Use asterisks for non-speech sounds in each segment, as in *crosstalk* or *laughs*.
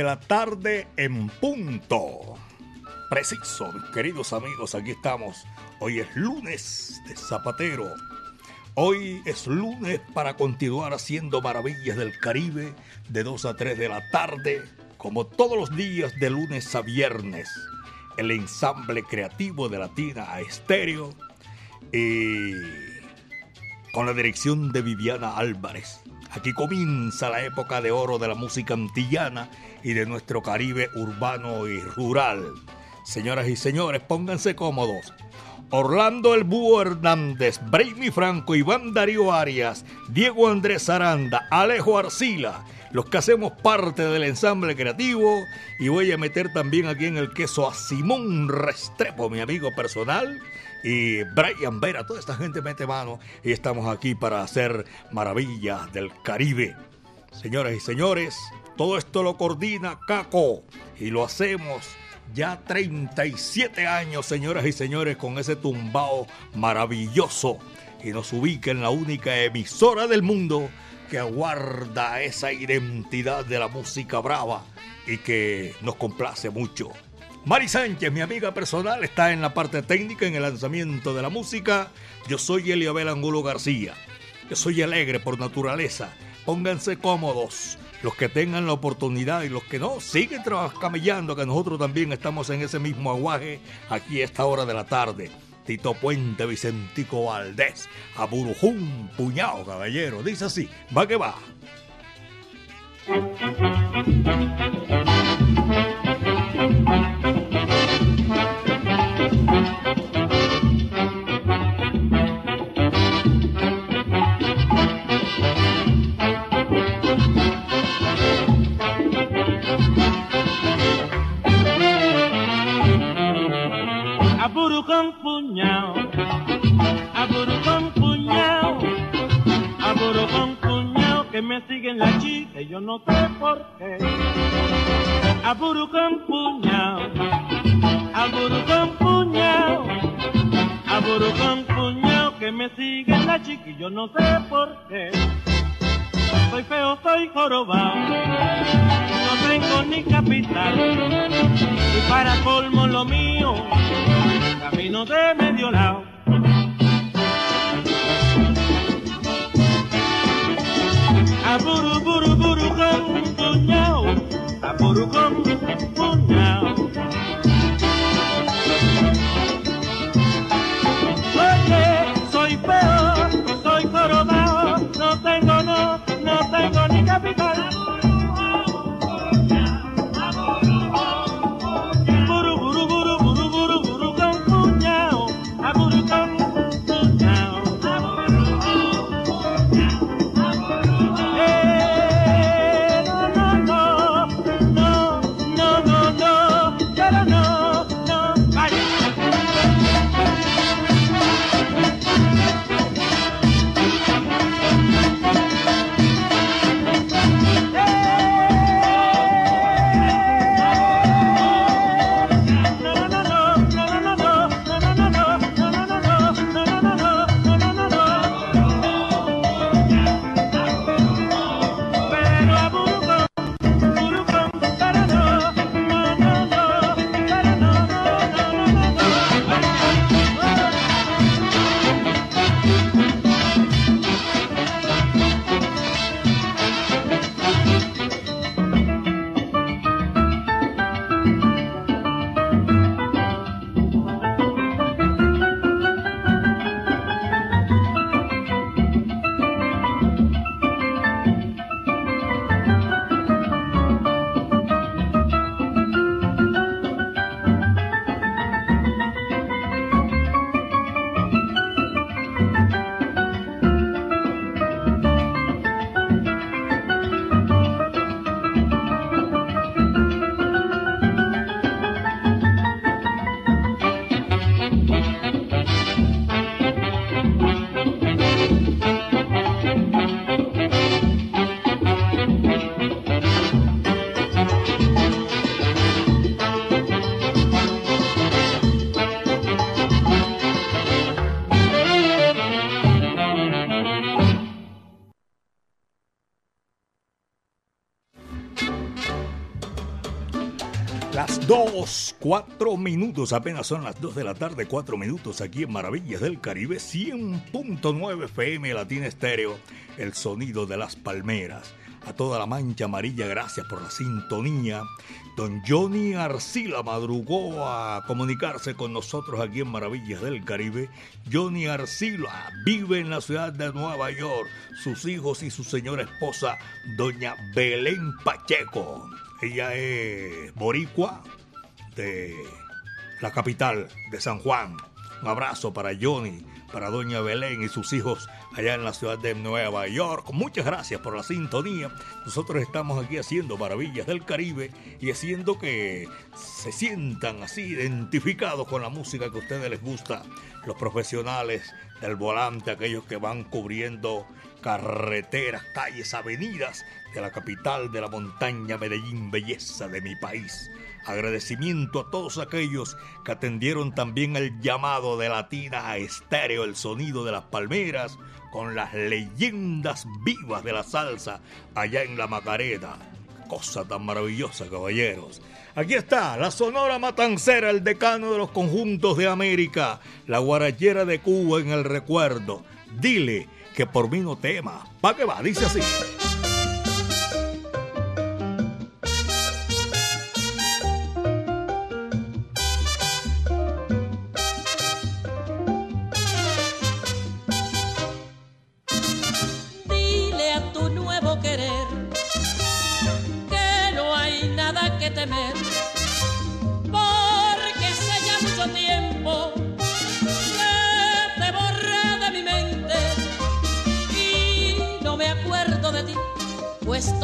De la tarde en punto. Preciso, mis queridos amigos, aquí estamos. Hoy es lunes de Zapatero. Hoy es lunes para continuar haciendo maravillas del Caribe de 2 a 3 de la tarde, como todos los días de lunes a viernes. El ensamble creativo de Latina a Estéreo y con la dirección de Viviana Álvarez. Aquí comienza la época de oro de la música antillana y de nuestro Caribe urbano y rural. Señoras y señores, pónganse cómodos. Orlando El Búho Hernández, Brainy Franco, Iván Darío Arias, Diego Andrés Aranda, Alejo Arcila, los que hacemos parte del ensamble creativo. Y voy a meter también aquí en el queso a Simón Restrepo, mi amigo personal y Brian Vera, toda esta gente mete mano y estamos aquí para hacer maravillas del Caribe. Señoras y señores, todo esto lo coordina Caco y lo hacemos ya 37 años, señoras y señores, con ese tumbao maravilloso y nos ubica en la única emisora del mundo que aguarda esa identidad de la música brava y que nos complace mucho. Mari Sánchez, mi amiga personal, está en la parte técnica, en el lanzamiento de la música. Yo soy Eliabel Angulo García. Yo soy alegre por naturaleza. Pónganse cómodos. Los que tengan la oportunidad y los que no, siguen camellando, que nosotros también estamos en ese mismo aguaje aquí a esta hora de la tarde. Tito Puente, Vicentico Valdés, Aburujún, puñado, caballero. Dice así, va que va. Con puñao, aburu con puñao, con puñao que me siguen la chica y yo no sé por qué. Aburu con puñao, aburu con puñao, con puñao que me siguen la chica y yo no sé por qué. Soy feo, soy jorobado, tengo ni capital y para colmo lo mío camino de medio lado. A buru buru buru con puñao, a buru con puñao. Oye, soy peor, soy coronado, no tengo, no, no tengo ni capital. 2, 4 minutos, apenas son las 2 de la tarde, 4 minutos aquí en Maravillas del Caribe, 100.9 FM Latina Estéreo, el sonido de las palmeras. A toda la mancha amarilla, gracias por la sintonía. Don Johnny Arcila madrugó a comunicarse con nosotros aquí en Maravillas del Caribe. Johnny Arcila vive en la ciudad de Nueva York, sus hijos y su señora esposa, doña Belén Pacheco. Ella es boricua, de la capital de San Juan. Un abrazo para Johnny, para Doña Belén y sus hijos allá en la ciudad de Nueva York. Muchas gracias por la sintonía. Nosotros estamos aquí haciendo maravillas del Caribe y haciendo que se sientan así identificados con la música que a ustedes les gusta. Los profesionales del volante, aquellos que van cubriendo carreteras, calles, avenidas de la capital de la montaña Medellín, belleza de mi país. Agradecimiento a todos aquellos que atendieron también el llamado de Latina a estéreo, el sonido de las palmeras, con las leyendas vivas de la salsa allá en la Macarena. Cosa tan maravillosa, caballeros. Aquí está la Sonora Matancera, el decano de los conjuntos de América, la guarachera de Cuba en el recuerdo. Dile que por mí no tema. ¿Pa' qué va? Dice así.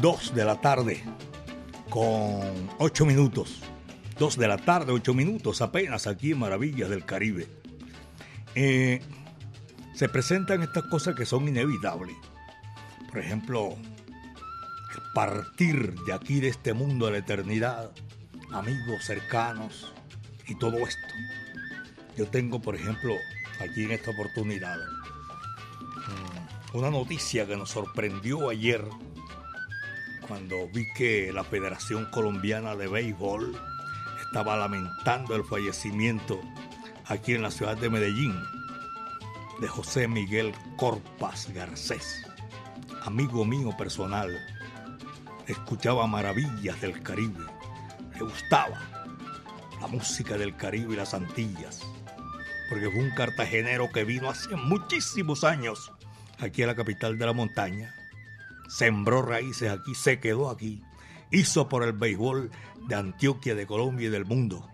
2 de la tarde con 8 minutos. 2 de la tarde, 8 minutos apenas aquí en Maravillas del Caribe. Eh, se presentan estas cosas que son inevitables. Por ejemplo, partir de aquí, de este mundo de la eternidad, amigos cercanos y todo esto. Yo tengo, por ejemplo, aquí en esta oportunidad, mm, una noticia que nos sorprendió ayer cuando vi que la Federación Colombiana de Béisbol estaba lamentando el fallecimiento aquí en la ciudad de Medellín de José Miguel Corpas Garcés, amigo mío personal. Escuchaba maravillas del Caribe, le gustaba la música del Caribe y las Antillas, porque fue un cartagenero que vino hace muchísimos años aquí a la capital de la montaña, sembró raíces aquí, se quedó aquí hizo por el béisbol de Antioquia, de Colombia y del mundo.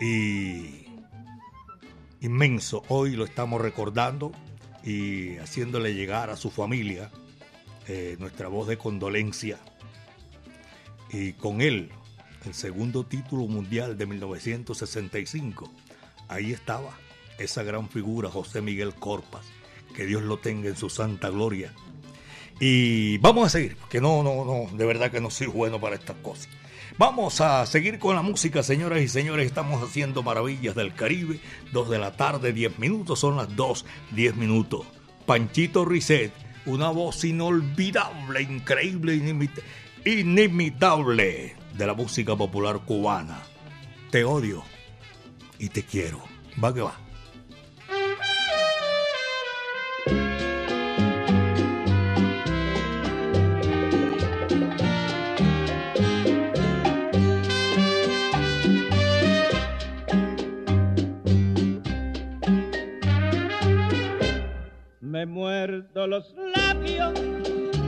Y inmenso, hoy lo estamos recordando y haciéndole llegar a su familia eh, nuestra voz de condolencia. Y con él, el segundo título mundial de 1965, ahí estaba esa gran figura, José Miguel Corpas. Que Dios lo tenga en su santa gloria. Y vamos a seguir, porque no, no, no, de verdad que no soy bueno para estas cosas. Vamos a seguir con la música, señoras y señores. Estamos haciendo maravillas del Caribe. Dos de la tarde, diez minutos. Son las dos, diez minutos. Panchito Risset, una voz inolvidable, increíble, inimitable de la música popular cubana. Te odio y te quiero. Va que va. Los labios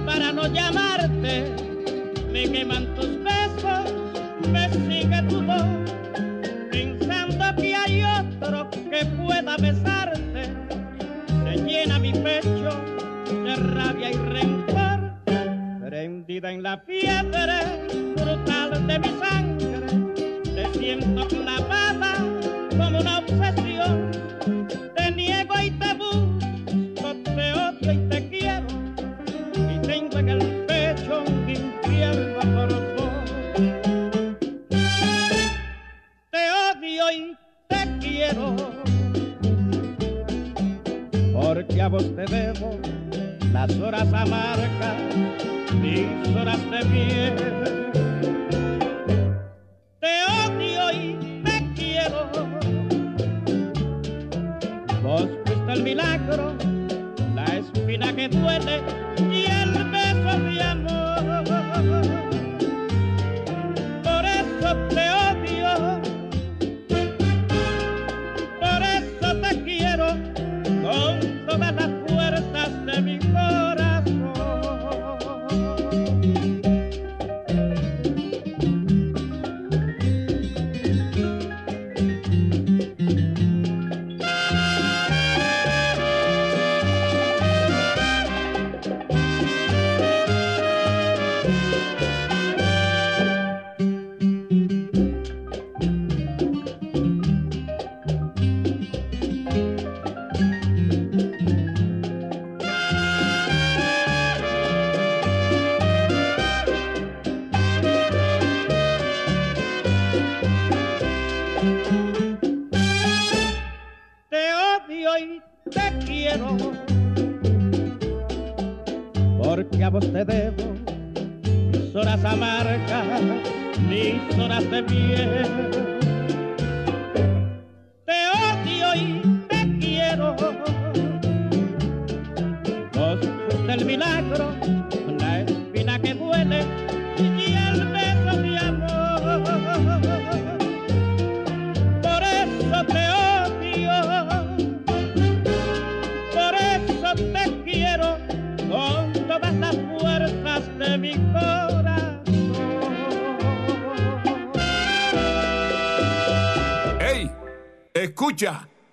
para no llamarte, me queman tus besos, me sigue tu voz, pensando que hay otro que pueda besarte, se llena mi pecho de rabia y rencor, prendida en la fiebre brutal de mi sangre, te siento clavada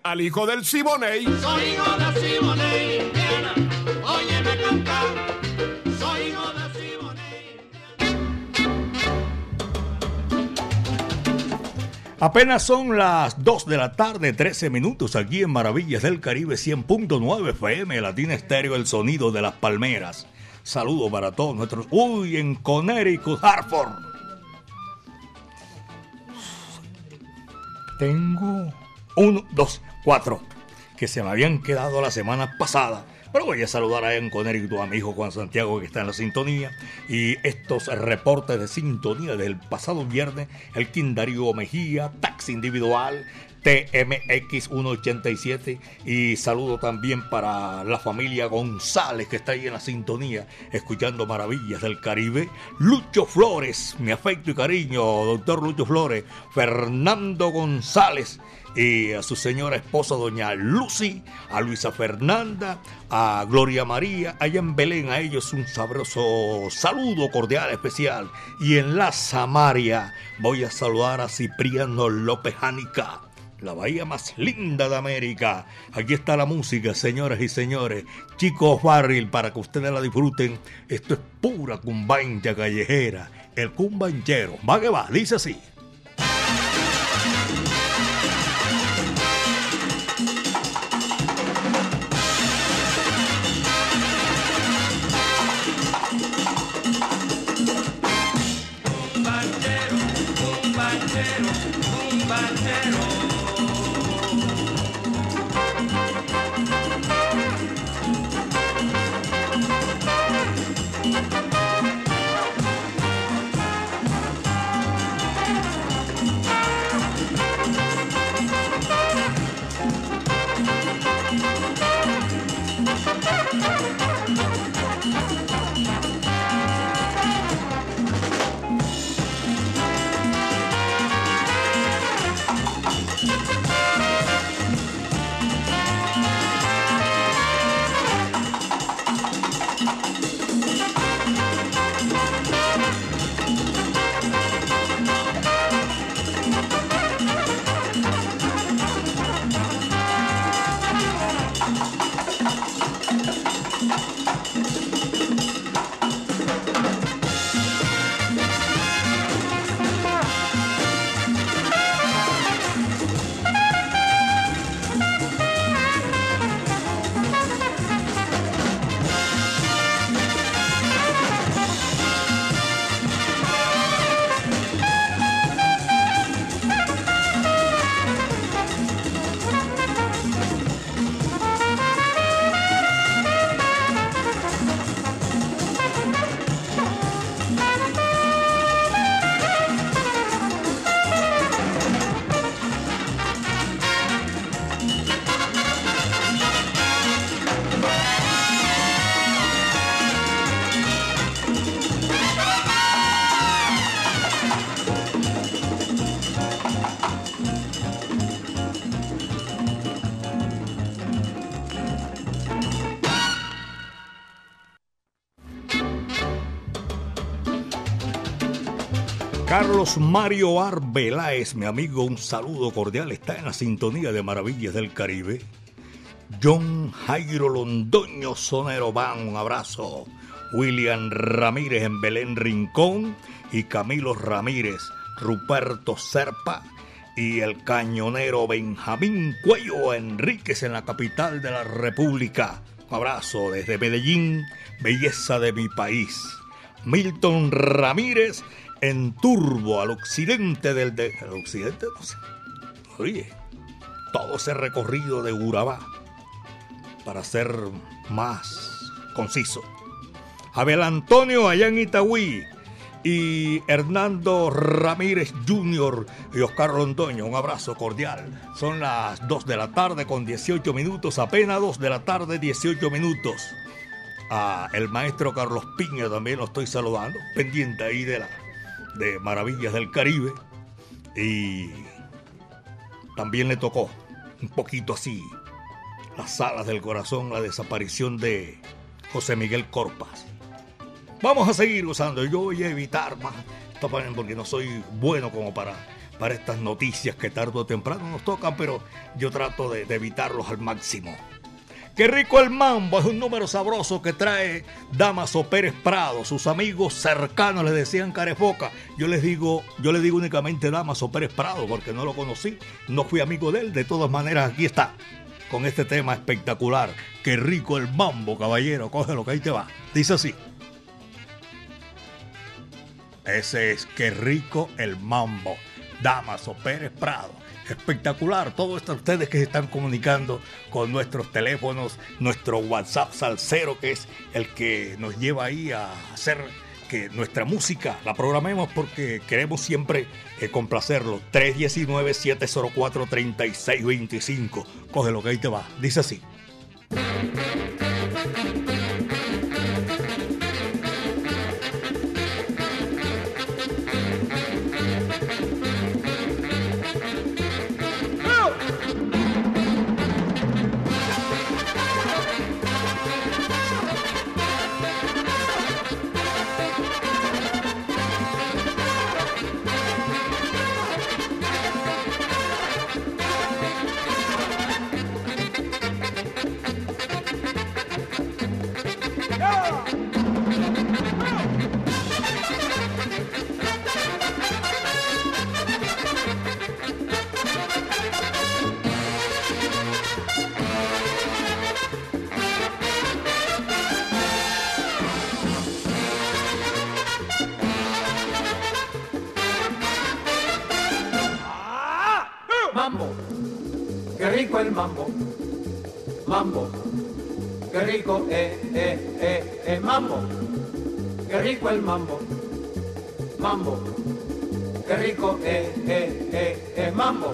al hijo del Siboney. Soy hijo de Siboney, Indiana. Óyeme cantar. Soy hijo de Siboney. Apenas son las 2 de la tarde, 13 minutos aquí en Maravillas del Caribe 100.9 FM, Latina Estéreo, el sonido de las palmeras. Saludo para todos nuestros. Uy, en Connecticut, Hartford. Tengo uno, dos, cuatro, que se me habían quedado la semana pasada. Pero voy a saludar a en Conérico, a mi hijo Juan Santiago, que está en la sintonía. Y estos reportes de sintonía del pasado viernes, el Darío Mejía, taxi individual, TMX 187 y saludo también para la familia González que está ahí en la sintonía escuchando maravillas del Caribe. Lucho Flores, mi afecto y cariño, doctor Lucho Flores, Fernando González y a su señora esposa doña Lucy, a Luisa Fernanda, a Gloria María, allá en Belén, a ellos un sabroso saludo cordial especial. Y en la Samaria voy a saludar a Cipriano López Jánica la bahía más linda de América. Aquí está la música, señoras y señores. Chicos Barril, para que ustedes la disfruten. Esto es pura cumbancha callejera. El cumbanchero. Va que va, dice así. Carlos Mario Arbeláez, mi amigo, un saludo cordial. Está en la sintonía de Maravillas del Caribe. John Jairo Londoño Sonero Van, un abrazo. William Ramírez en Belén Rincón y Camilo Ramírez, Ruperto Serpa y el cañonero Benjamín Cuello Enríquez en la capital de la República. Un abrazo desde Medellín, belleza de mi país. Milton Ramírez en turbo al occidente del... De, ¿Al occidente? No sé. Oye, todo ese recorrido de Urabá, para ser más conciso. Abel Antonio allá en y Hernando Ramírez Jr. y Oscar Londoño. Un abrazo cordial. Son las 2 de la tarde con 18 minutos, apenas 2 de la tarde 18 minutos. A el maestro Carlos Piña también lo estoy saludando, pendiente ahí de la de Maravillas del Caribe y también le tocó un poquito así las alas del corazón, la desaparición de José Miguel Corpas. Vamos a seguir usando, yo voy a evitar más, porque no soy bueno como para, para estas noticias que tarde o temprano nos tocan, pero yo trato de, de evitarlos al máximo. Qué rico el mambo, es un número sabroso que trae Damaso Pérez Prado. Sus amigos cercanos le decían carefoca. Yo les digo, yo le digo únicamente Damaso Pérez Prado porque no lo conocí, no fui amigo de él. De todas maneras, aquí está, con este tema espectacular. Qué rico el mambo, caballero, cógelo que ahí te va. Dice así. Ese es Qué rico el mambo. Damaso Pérez Prado espectacular. Todo esto ustedes que se están comunicando con nuestros teléfonos, nuestro WhatsApp Salcero, que es el que nos lleva ahí a hacer que nuestra música la programemos porque queremos siempre eh, complacerlo. 319-704-3625. Coge lo que ahí te va. Dice así. Eh, eh, eh, eh, mambo.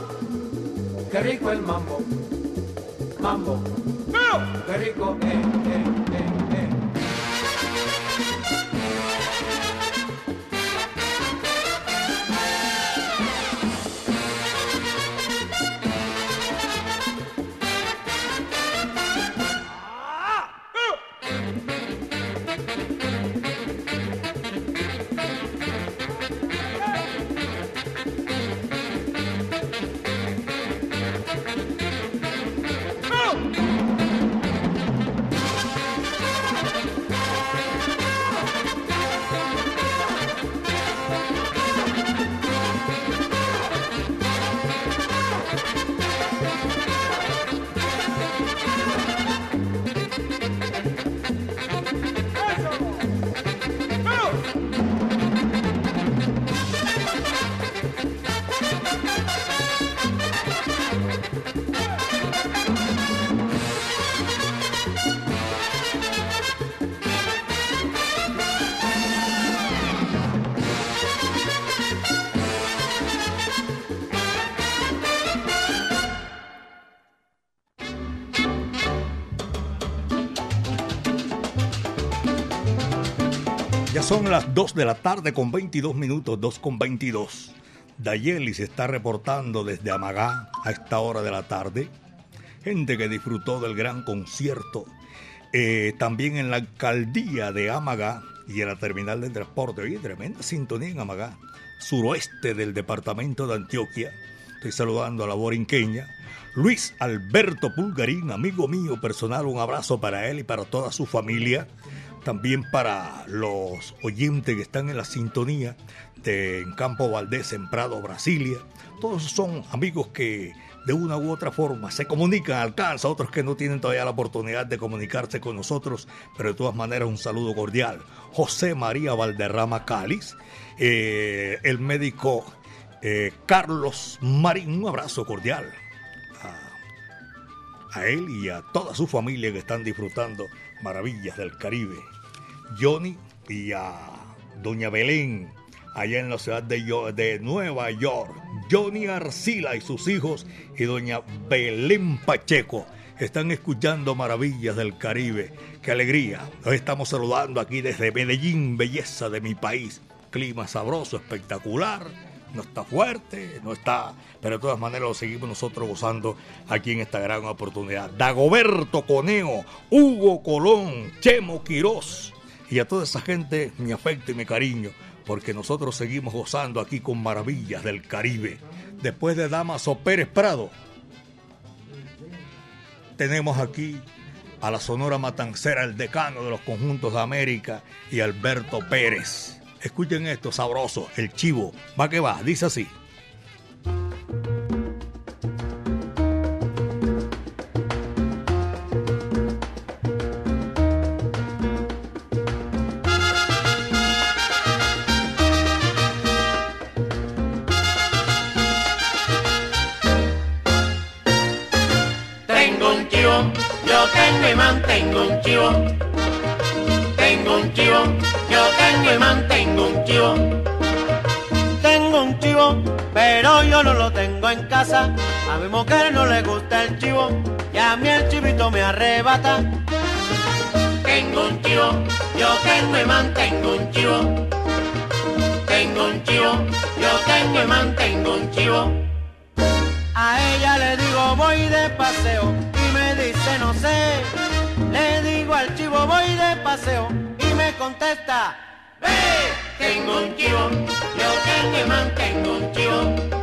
Qué rico el mambo. Mambo, son las 2 de la tarde con 22 minutos, 2 con 22. Dayeli se está reportando desde Amagá a esta hora de la tarde. Gente que disfrutó del gran concierto. Eh, también en la alcaldía de Amagá y en la terminal de transporte. Oye, tremenda sintonía en Amagá, suroeste del departamento de Antioquia. Estoy saludando a la borinqueña. Luis Alberto Pulgarín, amigo mío personal, un abrazo para él y para toda su familia también para los oyentes que están en la sintonía de en Campo Valdés, en Prado, Brasilia. Todos son amigos que de una u otra forma se comunican, alcanzan, otros que no tienen todavía la oportunidad de comunicarse con nosotros, pero de todas maneras un saludo cordial. José María Valderrama Cáliz, eh, el médico eh, Carlos Marín, un abrazo cordial a, a él y a toda su familia que están disfrutando maravillas del Caribe. Johnny y a Doña Belén, allá en la ciudad de, de, Nueva York. Johnny Arcila y sus hijos y Doña Belén Pacheco están escuchando maravillas del Caribe. ¡Qué alegría! Los estamos saludando aquí desde Medellín, belleza de mi país. Clima sabroso, espectacular. No está fuerte, no está, pero de todas maneras lo seguimos nosotros gozando aquí en esta gran oportunidad. Dagoberto Coneo, Hugo Colón, Chemo Quirós, y a toda esa gente mi afecto y mi cariño, porque nosotros seguimos gozando aquí con maravillas del Caribe. Después de Damaso Pérez Prado, tenemos aquí a la Sonora Matancera, el decano de los conjuntos de América, y Alberto Pérez. Escuchen esto, sabroso, el chivo, va que va, dice así. Tengo un chivo, yo tengo y mantengo un chivo. Tengo un chivo, yo tengo y mantengo un chivo. A ella le digo voy de paseo y me dice no sé. Le digo al chivo voy de paseo y me contesta, ve. Tengo un chivo, yo tengo y mantengo un chivo.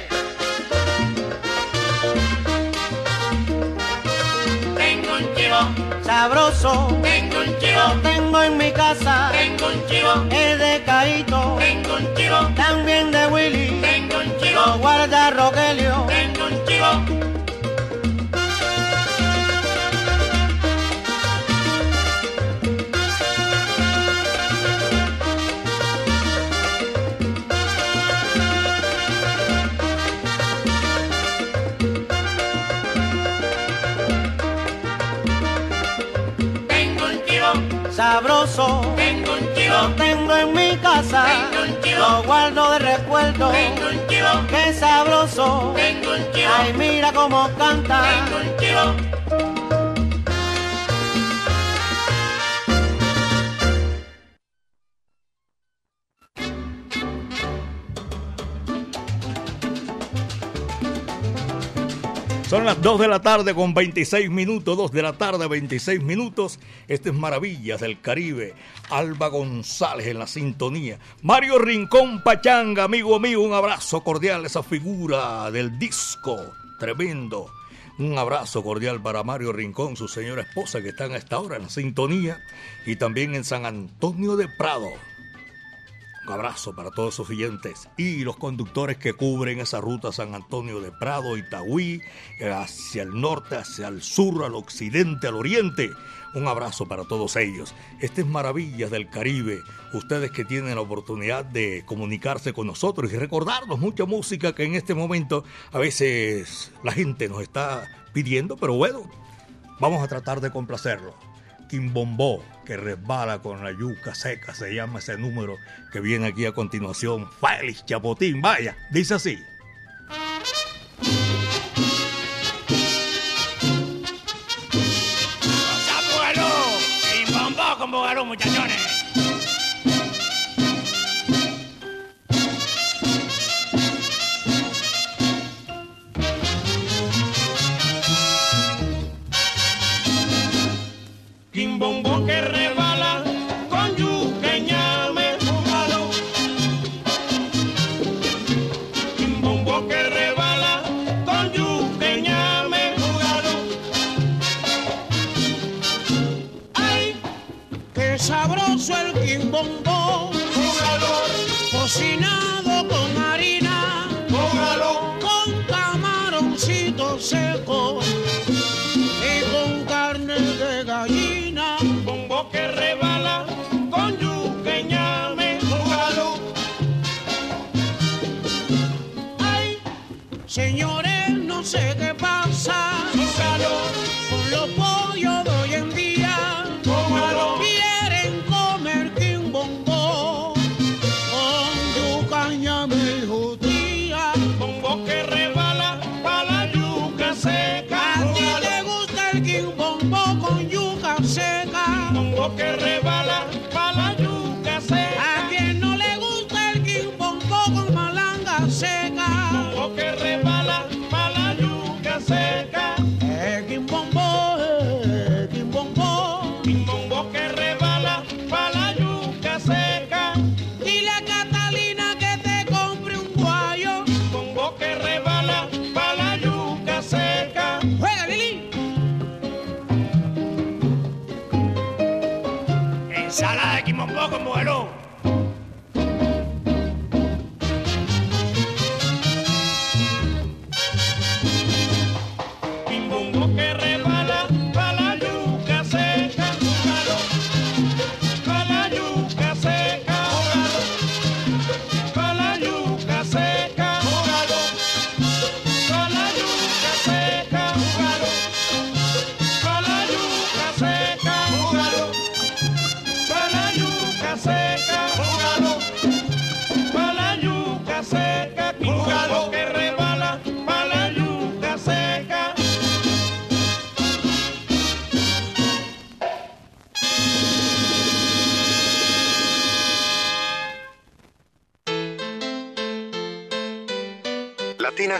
Sabroso, tengo un chivo, lo tengo en mi casa. tengo un chivo, Es de Caito, tengo un chivo, también de Willy. tengo un Lo chivo, guarda Rogelio. Chivo, tengo en mi casa. Tengo un chivo. Lo guardo de recuerdo. tengo un chivo, Qué sabroso. tengo un chivo, Ay, mira cómo canta. tengo un chivo. Son las 2 de la tarde con 26 minutos, 2 de la tarde 26 minutos. Este es Maravillas del Caribe. Alba González en la sintonía. Mario Rincón Pachanga, amigo mío, un abrazo cordial, esa figura del disco, tremendo. Un abrazo cordial para Mario Rincón, su señora esposa que están a esta hora en la sintonía y también en San Antonio de Prado. Abrazo para todos sus oyentes y los conductores que cubren esa ruta San Antonio de Prado, Itagüí, hacia el norte, hacia el sur, al occidente, al oriente. Un abrazo para todos ellos. Este es Maravillas del Caribe. Ustedes que tienen la oportunidad de comunicarse con nosotros y recordarnos mucha música que en este momento a veces la gente nos está pidiendo, pero bueno, vamos a tratar de complacerlo. Quimbombó, que resbala con la yuca seca, se llama ese número que viene aquí a continuación. Félix Chapotín, vaya, dice así. ¡Zapuelo! ¡Y bombó con muchachones!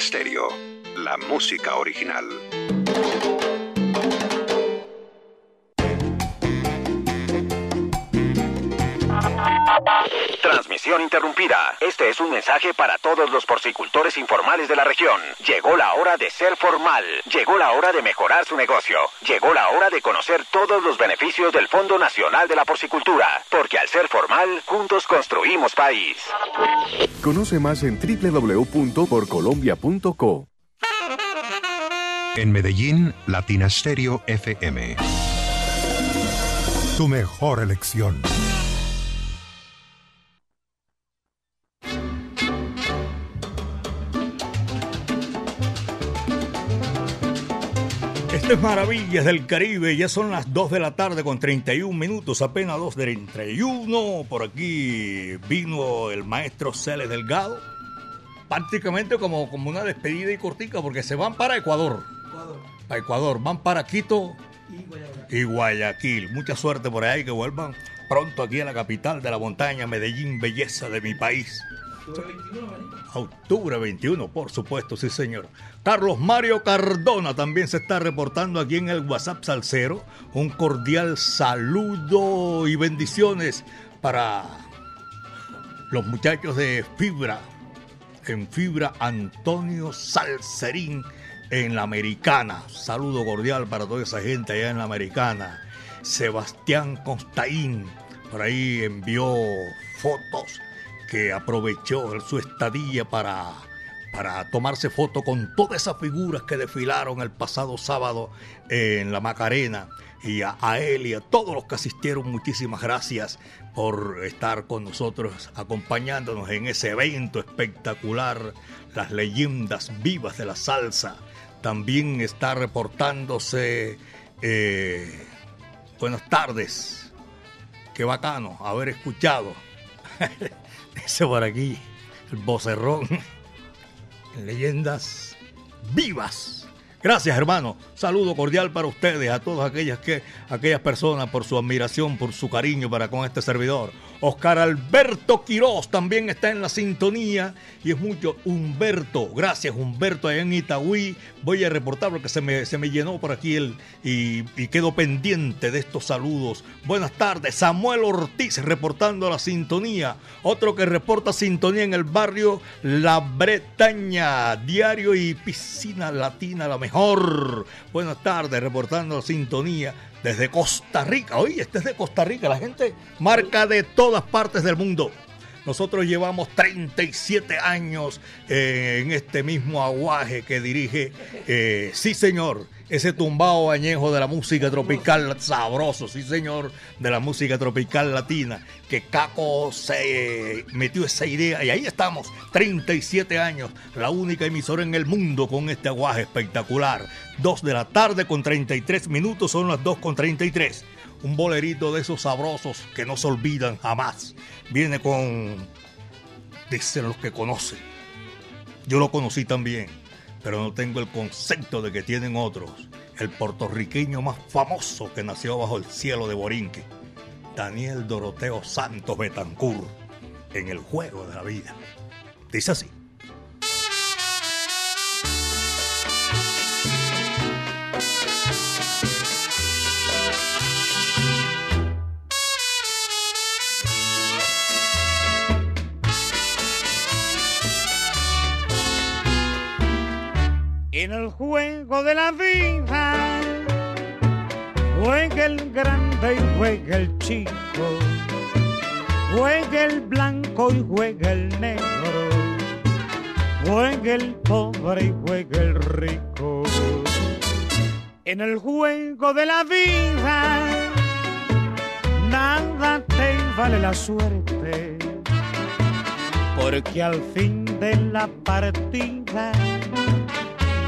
Stereo, la música original. Interrumpida. Este es un mensaje para todos los porcicultores informales de la región. Llegó la hora de ser formal. Llegó la hora de mejorar su negocio. Llegó la hora de conocer todos los beneficios del Fondo Nacional de la Porcicultura. Porque al ser formal, juntos construimos país. Conoce más en www.porcolombia.co. En Medellín, Latina Stereo FM. Tu mejor elección. Maravillas del Caribe, ya son las 2 de la tarde con 31 minutos, apenas 2 de 31. Por aquí vino el maestro Celes Delgado, prácticamente como, como una despedida y cortica, porque se van para Ecuador. Para Ecuador, van para Quito y Guayaquil. Mucha suerte por ahí, que vuelvan pronto aquí a la capital de la montaña, Medellín, belleza de mi país. Octubre 21, por supuesto, sí señor. Carlos Mario Cardona también se está reportando aquí en el WhatsApp Salcero. Un cordial saludo y bendiciones para los muchachos de Fibra. En Fibra Antonio Salcerín en la Americana. Saludo cordial para toda esa gente allá en la Americana. Sebastián Constaín por ahí envió fotos que aprovechó su estadía para, para tomarse foto con todas esas figuras que desfilaron el pasado sábado en la Macarena. Y a, él y a todos los que asistieron, muchísimas gracias por estar con nosotros, acompañándonos en ese evento espectacular, las leyendas vivas de la salsa. También está reportándose, eh, buenas tardes, qué bacano haber escuchado *laughs* *laughs* Ese por aquí, el vocerrón. Leyendas vivas. Gracias, hermano. Saludo cordial para ustedes, a todas aquellas, que, aquellas personas por su admiración, por su cariño para con este servidor. Oscar Alberto Quiroz también está en la sintonía y es mucho Humberto. Gracias Humberto allá en Itagüí. Voy a reportar porque se me, se me llenó por aquí el, y, y quedo pendiente de estos saludos. Buenas tardes, Samuel Ortiz reportando la sintonía. Otro que reporta sintonía en el barrio La Bretaña. Diario y piscina latina la mejor. Buenas tardes, reportando la sintonía desde Costa Rica. Oye, este es de Costa Rica, la gente marca de todas partes del mundo. Nosotros llevamos 37 años eh, en este mismo aguaje que dirige, eh, sí señor, ese tumbao añejo de la música tropical sabroso, sí señor, de la música tropical latina, que Caco se metió esa idea y ahí estamos, 37 años, la única emisora en el mundo con este aguaje espectacular. 2 de la tarde con 33 minutos, son las 2 con 33 un bolerito de esos sabrosos que no se olvidan jamás. Viene con, dicen los que conocen. Yo lo conocí también, pero no tengo el concepto de que tienen otros. El puertorriqueño más famoso que nació bajo el cielo de Borinque, Daniel Doroteo Santos Betancur, en el juego de la vida. Dice así. Juego de la vida juega el grande y juega el chico. Juega el blanco y juega el negro. Juega el pobre y juega el rico. En el juego de la vida, nada te vale la suerte. Porque al fin de la partida,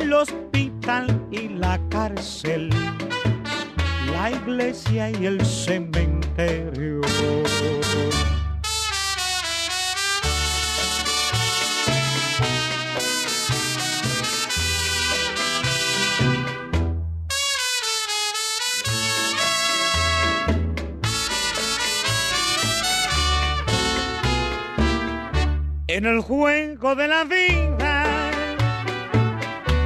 el hospital y la cárcel la iglesia y el cementerio. En el juego de la vida,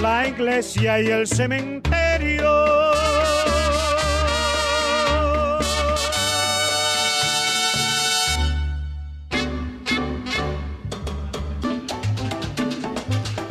la iglesia y el cementerio.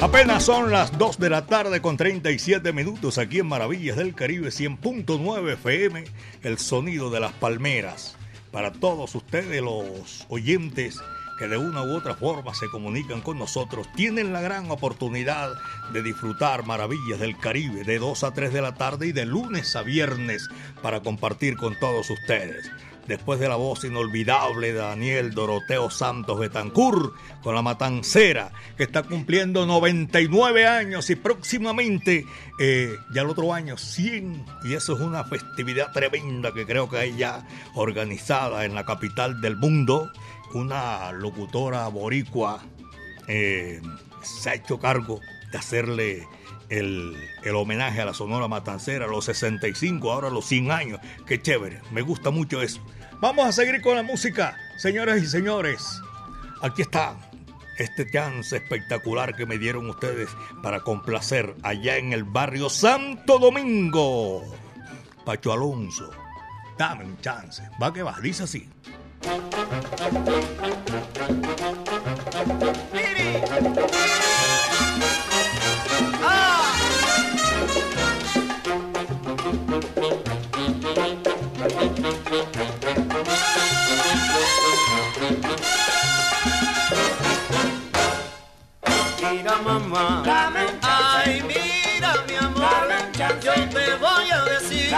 Apenas son las 2 de la tarde con 37 minutos aquí en Maravillas del Caribe 100.9 FM, el sonido de las palmeras. Para todos ustedes los oyentes que de una u otra forma se comunican con nosotros, tienen la gran oportunidad de disfrutar Maravillas del Caribe de 2 a 3 de la tarde y de lunes a viernes para compartir con todos ustedes. Después de la voz inolvidable de Daniel Doroteo Santos Betancur con la matancera que está cumpliendo 99 años y próximamente eh, ya el otro año 100 y eso es una festividad tremenda que creo que hay ya organizada en la capital del mundo una locutora boricua eh, se ha hecho cargo de hacerle el, el, homenaje a la Sonora Matancera, los 65, ahora los 100 años. Qué chévere, me gusta mucho eso. Vamos a seguir con la música, señoras y señores. Aquí está este chance espectacular que me dieron ustedes para complacer allá en el barrio Santo Domingo. Pacho Alonso, dame un chance. Va que va, dice así. Mira mamá, ay mira mi amor, yo te voy a decir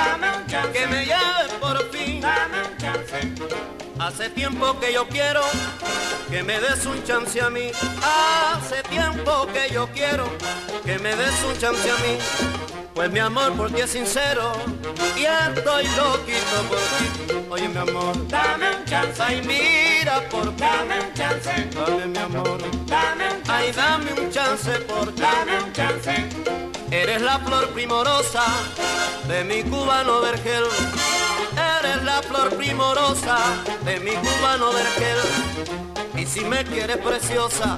que me lleves por fin. Hace tiempo que yo quiero que me des un chance a mí. Hace tiempo que yo quiero que me des un chance a mí. Pues mi amor por ti es sincero y estoy loquito por ti. Oye mi amor, dame un chance. Ay mira por ti. Dame un chance. Dame mi amor. Dame un chance. Ay dame un chance por ti. Dame un chance. Eres la flor primorosa de mi cubano vergel. Eres la flor primorosa de mi cubano vergel. Y si me quieres preciosa,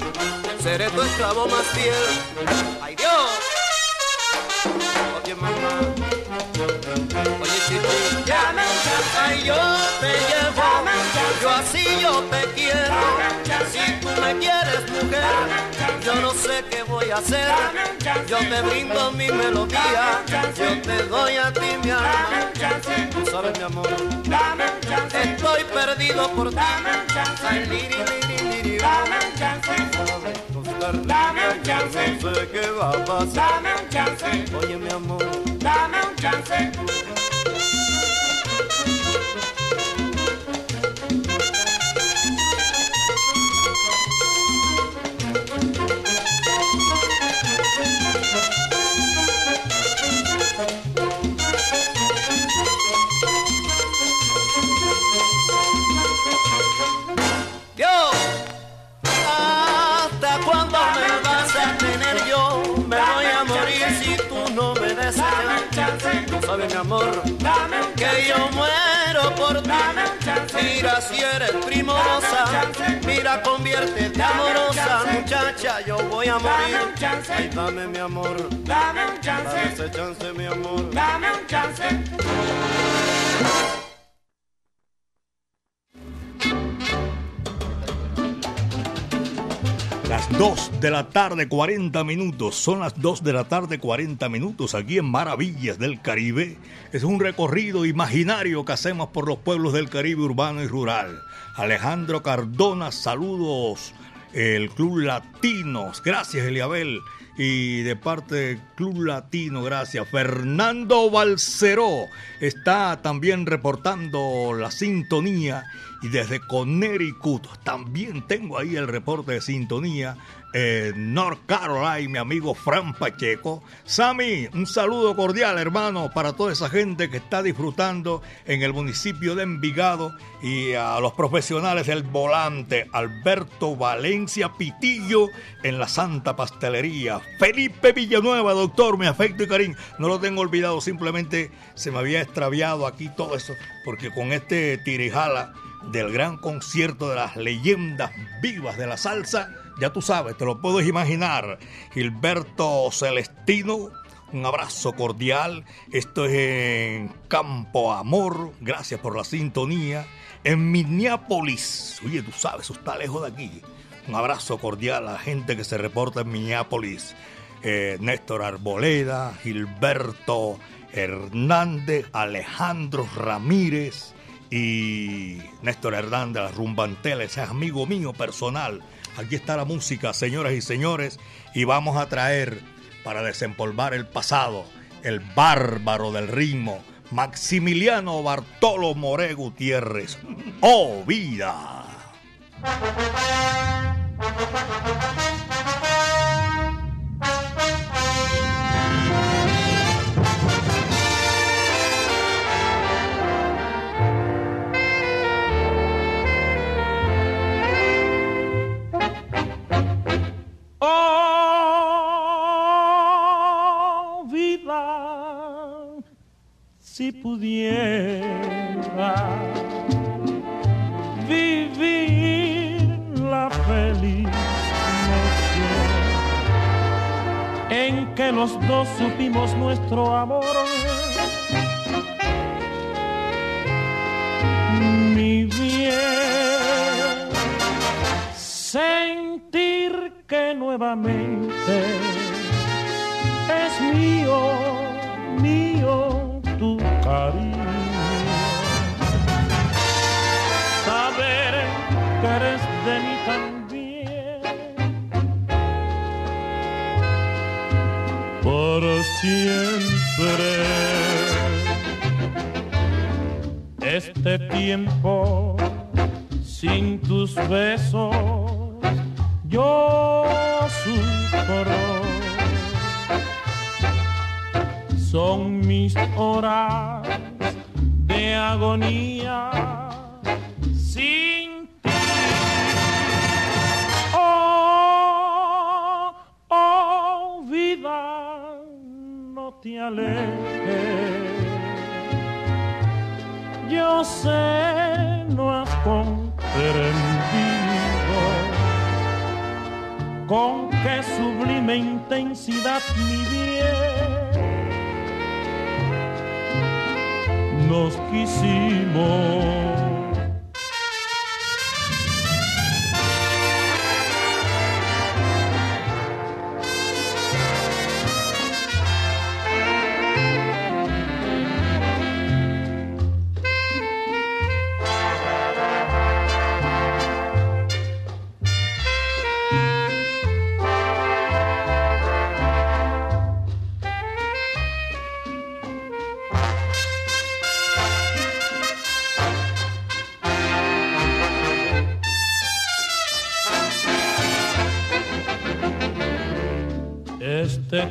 seré tu esclavo más fiel. ¡Ay Dios! Oye mamá, oye chico, llame un chance, ay yo te llevo, yo así yo te quiero. Si tú me quieres, yo no sé qué voy a hacer. Yo te brindo mi melodía, yo te doy a ti mi alma. Tú sabes, mi amor, estoy perdido por ti. Un chance, dame un chance, no sé qué va a pasar. dame un chance, Oye, mi amor. dame un chance. Chance. Sabes, mi amor, que yo muero por ti. Mira si eres primorosa, mira conviértete amorosa, muchacha, yo voy a morir. Ay, dame mi amor, Dame un dame chance, ese chance, mi amor. dame un chance. 2 de la tarde, 40 minutos. Son las 2 de la tarde, 40 minutos aquí en Maravillas del Caribe. Es un recorrido imaginario que hacemos por los pueblos del Caribe urbano y rural. Alejandro Cardona, saludos. El Club Latinos, gracias Eliabel. Y de parte del Club Latino, gracias. Fernando Balceró está también reportando la sintonía. Y desde Connecticut también tengo ahí el reporte de sintonía. North Carolina, mi amigo Fran Pacheco. Sammy, un saludo cordial, hermano, para toda esa gente que está disfrutando en el municipio de Envigado y a los profesionales del volante, Alberto Valencia Pitillo en la Santa Pastelería. Felipe Villanueva, doctor, mi afecto y cariño. No lo tengo olvidado, simplemente se me había extraviado aquí todo eso, porque con este tirijala del gran concierto de las leyendas vivas de la salsa, ya tú sabes, te lo puedes imaginar. Gilberto Celestino, un abrazo cordial. Esto es en Campo Amor. Gracias por la sintonía. En Minneapolis. Oye, tú sabes, eso está lejos de aquí. Un abrazo cordial a la gente que se reporta en Minneapolis. Eh, Néstor Arboleda, Gilberto Hernández, Alejandro Ramírez y Néstor Hernández, la rumbantela, ese es amigo mío personal. Aquí está la música, señoras y señores, y vamos a traer para desempolvar el pasado, el bárbaro del ritmo, Maximiliano Bartolo More Gutiérrez. ¡Oh, vida! Si pudiera vivir la feliz noche en que los dos supimos nuestro amor. Mi bien, sentir que nuevamente es mío, mío tu cariño. Saber que eres de mí también. Por siempre. Este tiempo sin tus besos yo sufro. Son mis horas de agonía sin ti. Oh, oh, vida, no te alejes. Yo sé, no has comprendido con qué sublime intensidad mi bien nos quisimos.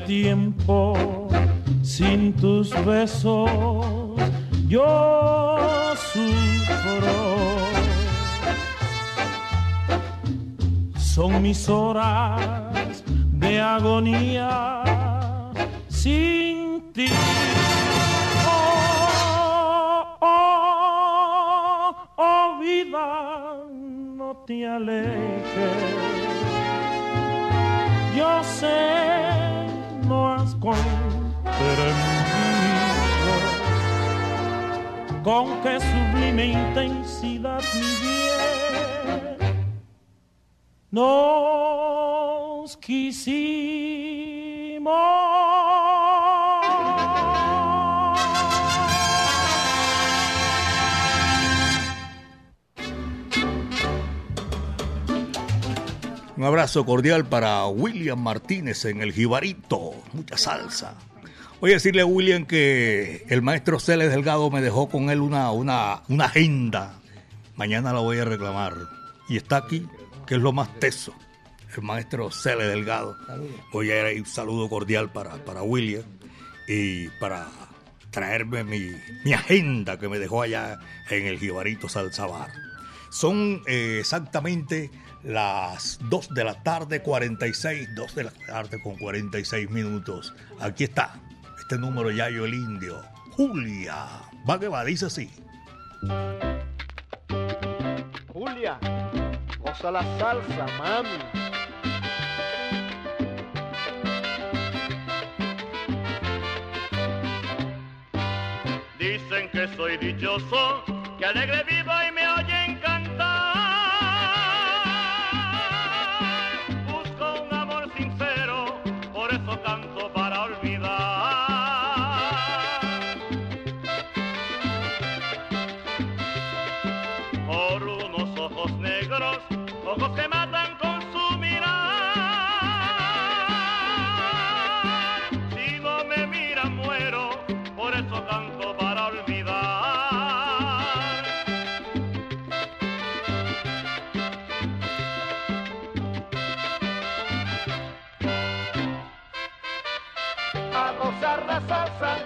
Tiempo sin tus besos yo sufro. Son mis horas de agonía abrazo cordial para William Martínez en el Jibarito. Mucha salsa. Voy a decirle a William que el maestro Celes Delgado me dejó con él una, una, agenda. Mañana la voy a reclamar. Y está aquí, que es lo más teso. El maestro Celes Delgado. Voy a ir un saludo cordial para, para William y para traerme mi, mi agenda que me dejó allá en el Jibarito Salsabar. Son eh, exactamente las 2 de la tarde, 46, 2 de la tarde con 46 minutos. Aquí está, este número ya yo el indio. Julia, va que va, dice así. Julia, goza la salsa, mami. Dicen que soy dichoso, que alegre vivo y salsa,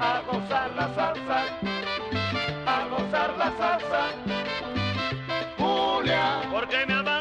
a gozar la salsa, a gozar la salsa. Julia, Porque me abandonaste,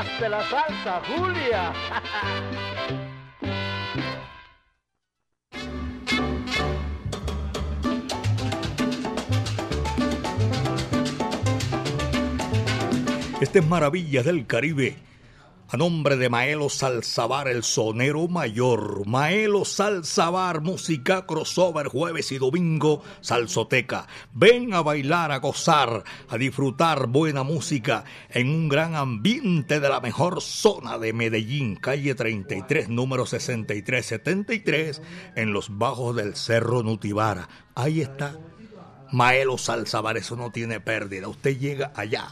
Hazte la salsa, Julia. Este es Maravillas del Caribe. A nombre de Maelo Salsabar, el sonero mayor. Maelo Salsabar, música crossover, jueves y domingo, salsoteca. Ven a bailar, a gozar, a disfrutar buena música en un gran ambiente de la mejor zona de Medellín, calle 33, número 6373, en los bajos del Cerro Nutibara. Ahí está Maelo Salsabar, eso no tiene pérdida. Usted llega allá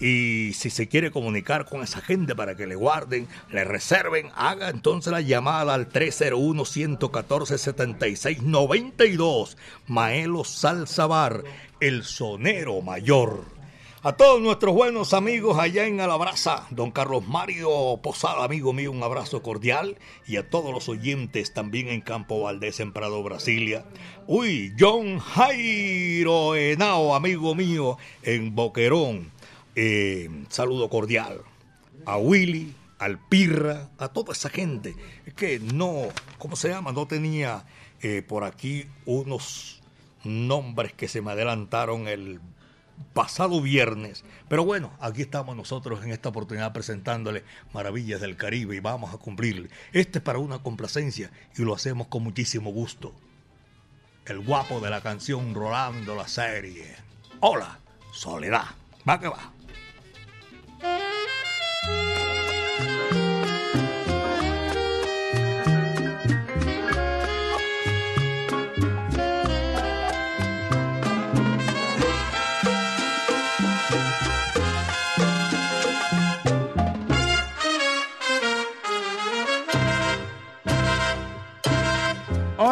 Y si se quiere comunicar con esa gente para que le guarden, le reserven, haga entonces la llamada al 301-114-7692. Maelo Salsabar, el sonero mayor. A todos nuestros buenos amigos allá en Alabraza, don Carlos Mario Posada, amigo mío, un abrazo cordial. Y a todos los oyentes también en Campo Valdés, en Prado, Brasilia. Uy, John Jairo Henao, amigo mío, en Boquerón. Eh, saludo cordial. A Willy, al Pirra, a toda esa gente. Es que no, ¿cómo se llama? No tenía eh, por aquí unos nombres que se me adelantaron el pasado viernes. Pero bueno, aquí estamos nosotros en esta oportunidad presentándole Maravillas del Caribe y vamos a cumplirle. Este es para una complacencia y lo hacemos con muchísimo gusto. El guapo de la canción Rolando la serie. Hola, Soledad. Va que va.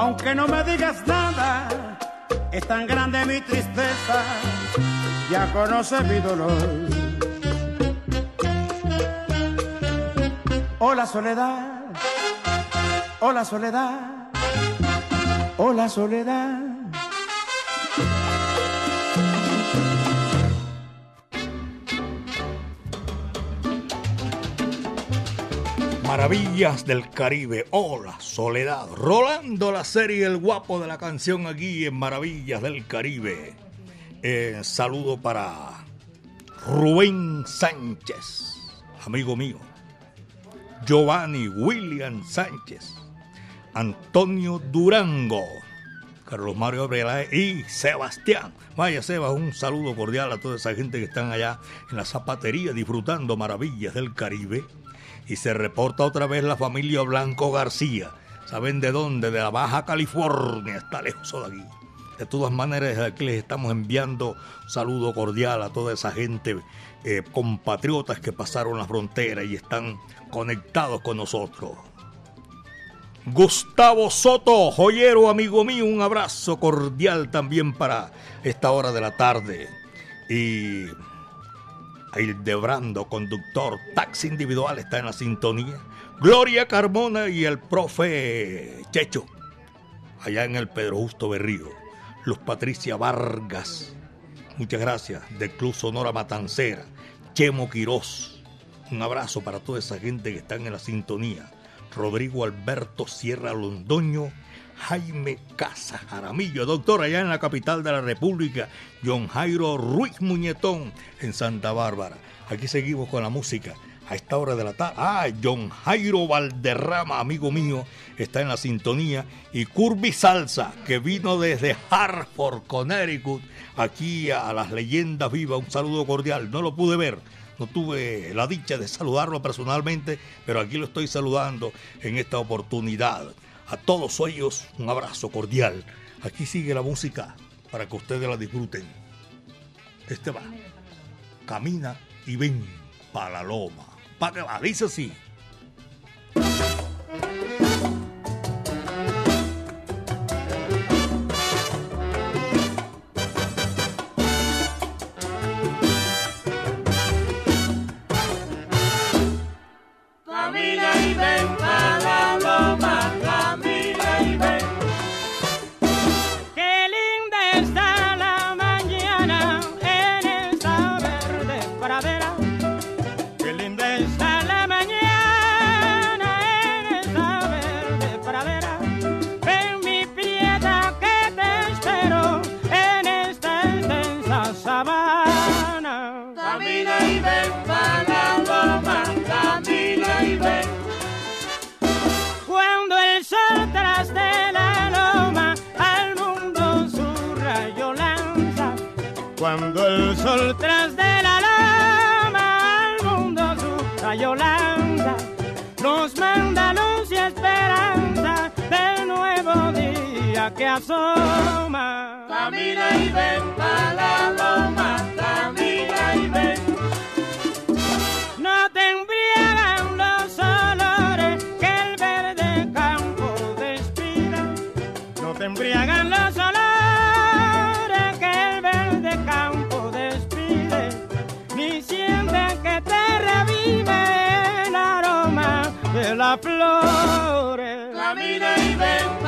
aunque no me digas nada, es tan grande mi tristeza, ya conoces mi dolor. Hola soledad, hola soledad, hola soledad. Maravillas del Caribe. Hola, Soledad. Rolando la serie El Guapo de la canción aquí en Maravillas del Caribe. Eh, saludo para Rubén Sánchez, amigo mío. Giovanni William Sánchez. Antonio Durango. Carlos Mario Abrela y Sebastián. Vaya Sebas, un saludo cordial a toda esa gente que están allá en la zapatería disfrutando maravillas del Caribe y se reporta otra vez la familia Blanco García. ¿Saben de dónde? De la Baja California, está lejos de aquí. De todas maneras, aquí les estamos enviando un saludo cordial a toda esa gente, eh, compatriotas que pasaron la frontera y están conectados con nosotros. Gustavo Soto, joyero amigo mío, un abrazo cordial también para esta hora de la tarde. Y Hildebrando, conductor, taxi individual, está en la sintonía. Gloria Carmona y el profe Checho. allá en el Pedro Justo Berrío. Luz Patricia Vargas, muchas gracias, del Club Sonora Matancera. Chemo Quirós, un abrazo para toda esa gente que están en la sintonía. Rodrigo Alberto Sierra Londoño, Jaime Casa Jaramillo, doctor allá en la capital de la República, John Jairo Ruiz Muñetón en Santa Bárbara. Aquí seguimos con la música a esta hora de la tarde. Ah, John Jairo Valderrama, amigo mío, está en la sintonía. Y Curby Salsa, que vino desde Hartford, Connecticut, aquí a las leyendas vivas. Un saludo cordial. No lo pude ver. No tuve la dicha de saludarlo personalmente, pero aquí lo estoy saludando en esta oportunidad. A todos ellos un abrazo cordial. Aquí sigue la música para que ustedes la disfruten. Este va. Camina y ven para la loma. ¿Para qué va? Dice así. Cuando el sol tras de la loma al mundo su rayo lanza. Nos manda luz y esperanza del nuevo día que asoma. Camina y ven para la loma, camina y ven. No te embriagan los olores que el verde campo despide. No te embriagan los Camina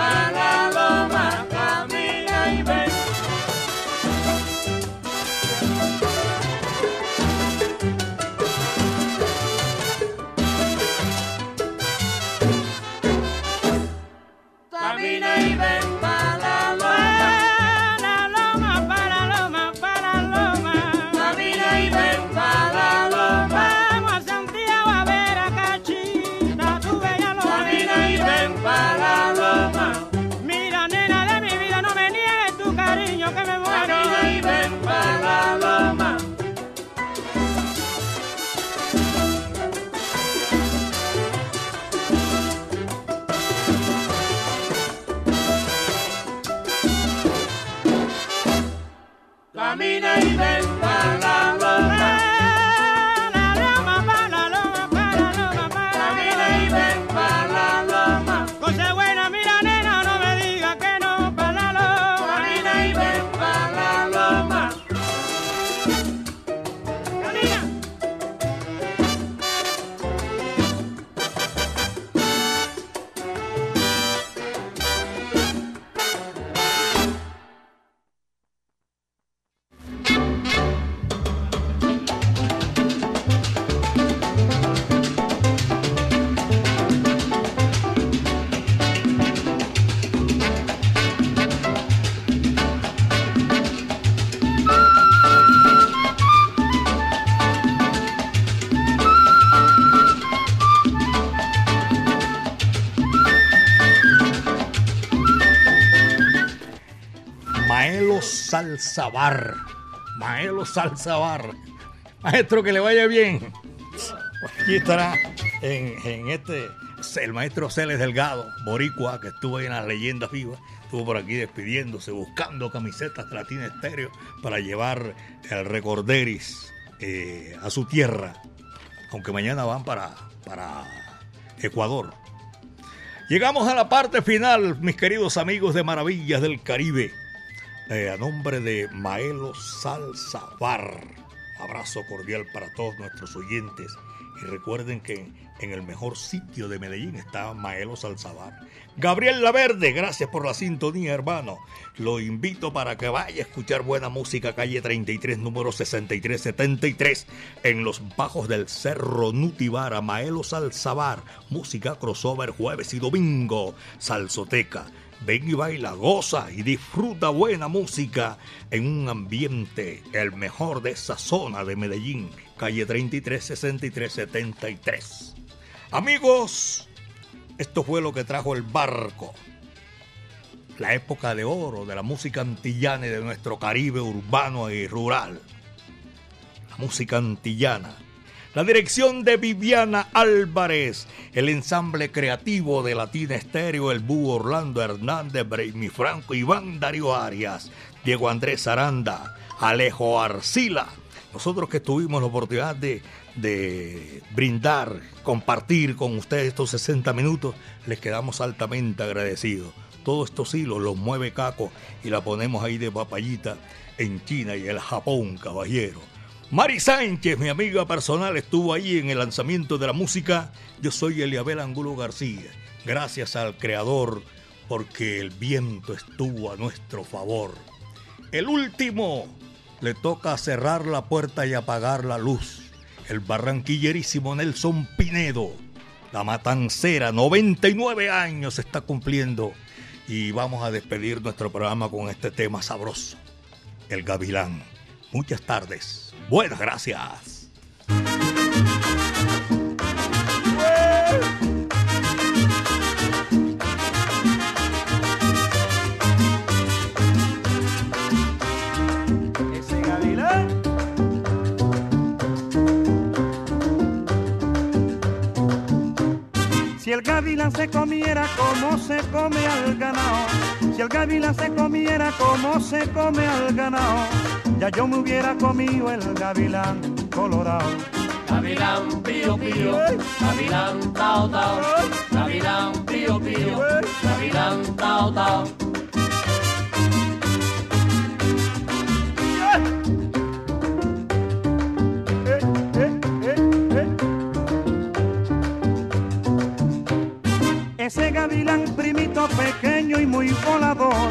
Salsabar. Maelo Salsabar. Maestro, que le vaya bien. Aquí estará en, este el maestro Celes Delgado, boricua, que estuvo ahí en las leyendas vivas. Estuvo por aquí despidiéndose, buscando camisetas de Estéreo para llevar el Recorderis eh, a su tierra. Aunque mañana van para, para Ecuador. Llegamos a la parte final, mis queridos amigos de Maravillas del Caribe. Eh, a nombre de Maelo Salsa Bar. Abrazo cordial para todos nuestros oyentes Y recuerden que en el mejor sitio de Medellín está Maelo Salzabar. Gabriel Laverde, gracias por la sintonía, hermano. Lo invito para que vaya a escuchar buena música, calle 33, número 6373, en los bajos del Cerro Nutibara, Maelo Salzabar. Música crossover jueves y domingo. Salsoteca. Ven y baila, goza y disfruta buena música en un ambiente, el mejor de esa zona de Medellín, calle 33, 63, 73. Amigos, esto fue lo que trajo el barco. La época de oro de la música antillana y de nuestro Caribe urbano y rural. La música antillana. La dirección de Viviana Álvarez. El ensamble creativo de Latina Estéreo, el Búho Orlando Hernández, Braimi Franco, Iván Darío Arias, Diego Andrés Aranda, Alejo Arcila. Nosotros que tuvimos la oportunidad de, de brindar, compartir con ustedes estos 60 minutos, les quedamos altamente agradecidos. Todos estos hilos los mueve Caco y la ponemos ahí de papayita en China y el Japón, caballero. Mari Sánchez, mi amiga personal, estuvo ahí en el lanzamiento de la música. Yo soy Eliabel Angulo García. Gracias al Creador porque el viento estuvo a nuestro favor. El último le toca cerrar la puerta y apagar la luz. El barranquillerísimo Nelson Pinedo. La matancera, 99 años está cumpliendo. Y vamos a despedir nuestro programa con este tema sabroso. El gavilán. Muchas tardes. Buenas gracias. Si el gavilán se comiera como se come al ganado, si el gavilán se comiera como se come al ganado, ya yo me hubiera comido el gavilán colorado. Gavilán pío pío, gavilán tao tao, gavilán pío pío, gavilán tao tao. Ese gavilán primito pequeño y muy volador,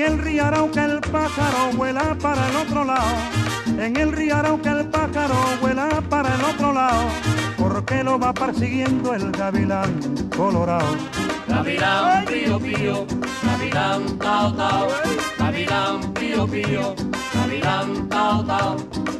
En el río Arauca el pájaro vuela para el otro lado. En el río Arauca el pájaro vuela para el otro lado. Porque lo va persiguiendo el gavilán colorado. Gavilán pío pío, gavilán tao tao, gavilán pío pío, gavilán tao tao.